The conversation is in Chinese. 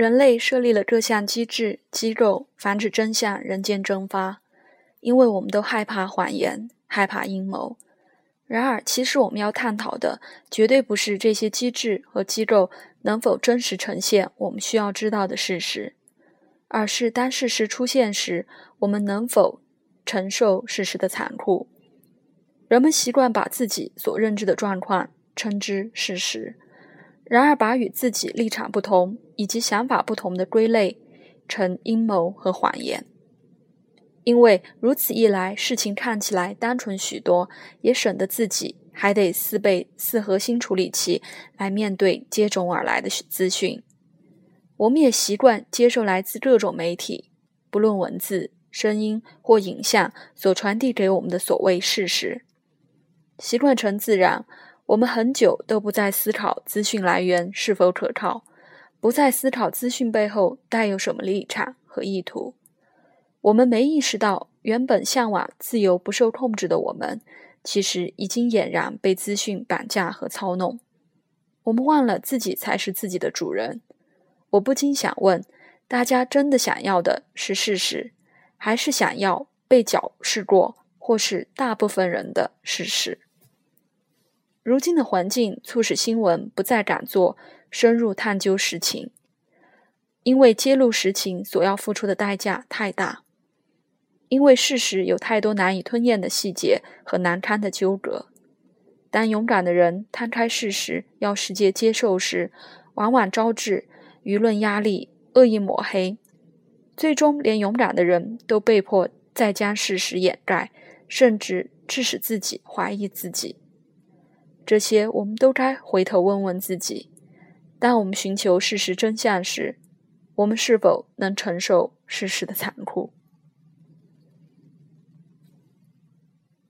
人类设立了各项机制、机构，防止真相人间蒸发，因为我们都害怕谎言，害怕阴谋。然而，其实我们要探讨的，绝对不是这些机制和机构能否真实呈现我们需要知道的事实，而是当事实出现时，我们能否承受事实的残酷。人们习惯把自己所认知的状况称之事实，然而把与自己立场不同以及想法不同的归类成阴谋和谎言，因为如此一来，事情看起来单纯许多，也省得自己还得四倍四核心处理器来面对接踵而来的资讯。我们也习惯接受来自各种媒体，不论文字、声音或影像所传递给我们的所谓事实。习惯成自然，我们很久都不再思考资讯来源是否可靠，不再思考资讯背后带有什么立场和意图。我们没意识到，原本向往自由不受控制的我们，其实已经俨然被资讯绑架和操弄。我们忘了自己才是自己的主人。我不禁想问：大家真的想要的是事实，还是想要被矫饰过，或是大部分人的事实？如今的环境促使新闻不再敢做深入探究实情，因为揭露实情所要付出的代价太大，因为事实有太多难以吞咽的细节和难堪的纠葛。当勇敢的人摊开事实要世界接受时，往往招致舆论压力、恶意抹黑，最终连勇敢的人都被迫再将事实掩盖，甚至致使自己怀疑自己。这些我们都该回头问问自己：当我们寻求事实真相时，我们是否能承受事实的残酷？